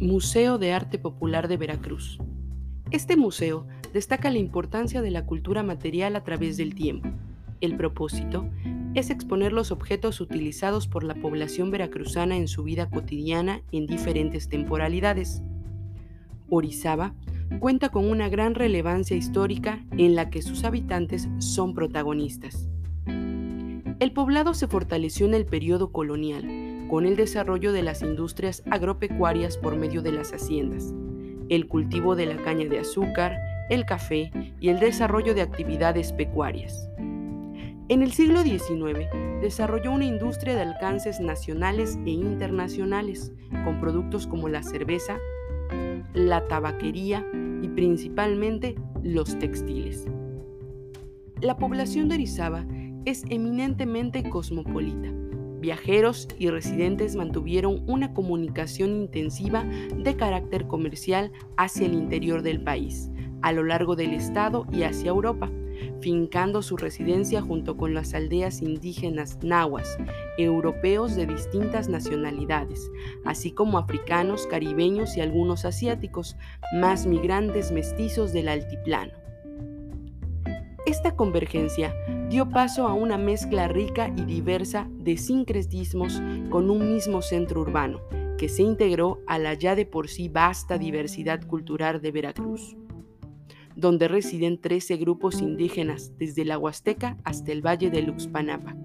Museo de Arte Popular de Veracruz. Este museo destaca la importancia de la cultura material a través del tiempo. El propósito es exponer los objetos utilizados por la población veracruzana en su vida cotidiana en diferentes temporalidades. Orizaba cuenta con una gran relevancia histórica en la que sus habitantes son protagonistas. El poblado se fortaleció en el periodo colonial, con el desarrollo de las industrias agropecuarias por medio de las haciendas, el cultivo de la caña de azúcar, el café y el desarrollo de actividades pecuarias. En el siglo XIX desarrolló una industria de alcances nacionales e internacionales, con productos como la cerveza, la tabaquería y principalmente los textiles. La población de Orizaba es eminentemente cosmopolita. Viajeros y residentes mantuvieron una comunicación intensiva de carácter comercial hacia el interior del país, a lo largo del estado y hacia Europa, fincando su residencia junto con las aldeas indígenas nahuas, europeos de distintas nacionalidades, así como africanos, caribeños y algunos asiáticos, más migrantes mestizos del altiplano. Esta convergencia dio paso a una mezcla rica y diversa de sincretismos con un mismo centro urbano, que se integró a la ya de por sí vasta diversidad cultural de Veracruz, donde residen 13 grupos indígenas desde la Huasteca hasta el Valle de Luxpanapa.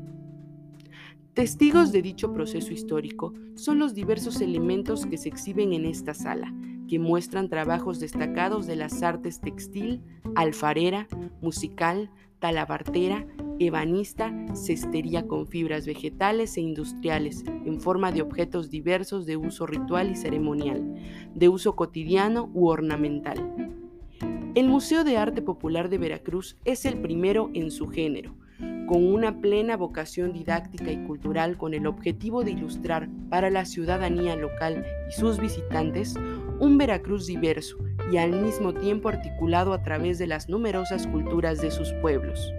Testigos de dicho proceso histórico son los diversos elementos que se exhiben en esta sala, que muestran trabajos destacados de las artes textil, alfarera, musical, talabartera, ebanista, cestería con fibras vegetales e industriales, en forma de objetos diversos de uso ritual y ceremonial, de uso cotidiano u ornamental. El Museo de Arte Popular de Veracruz es el primero en su género, con una plena vocación didáctica y cultural con el objetivo de ilustrar para la ciudadanía local y sus visitantes un Veracruz diverso y al mismo tiempo articulado a través de las numerosas culturas de sus pueblos.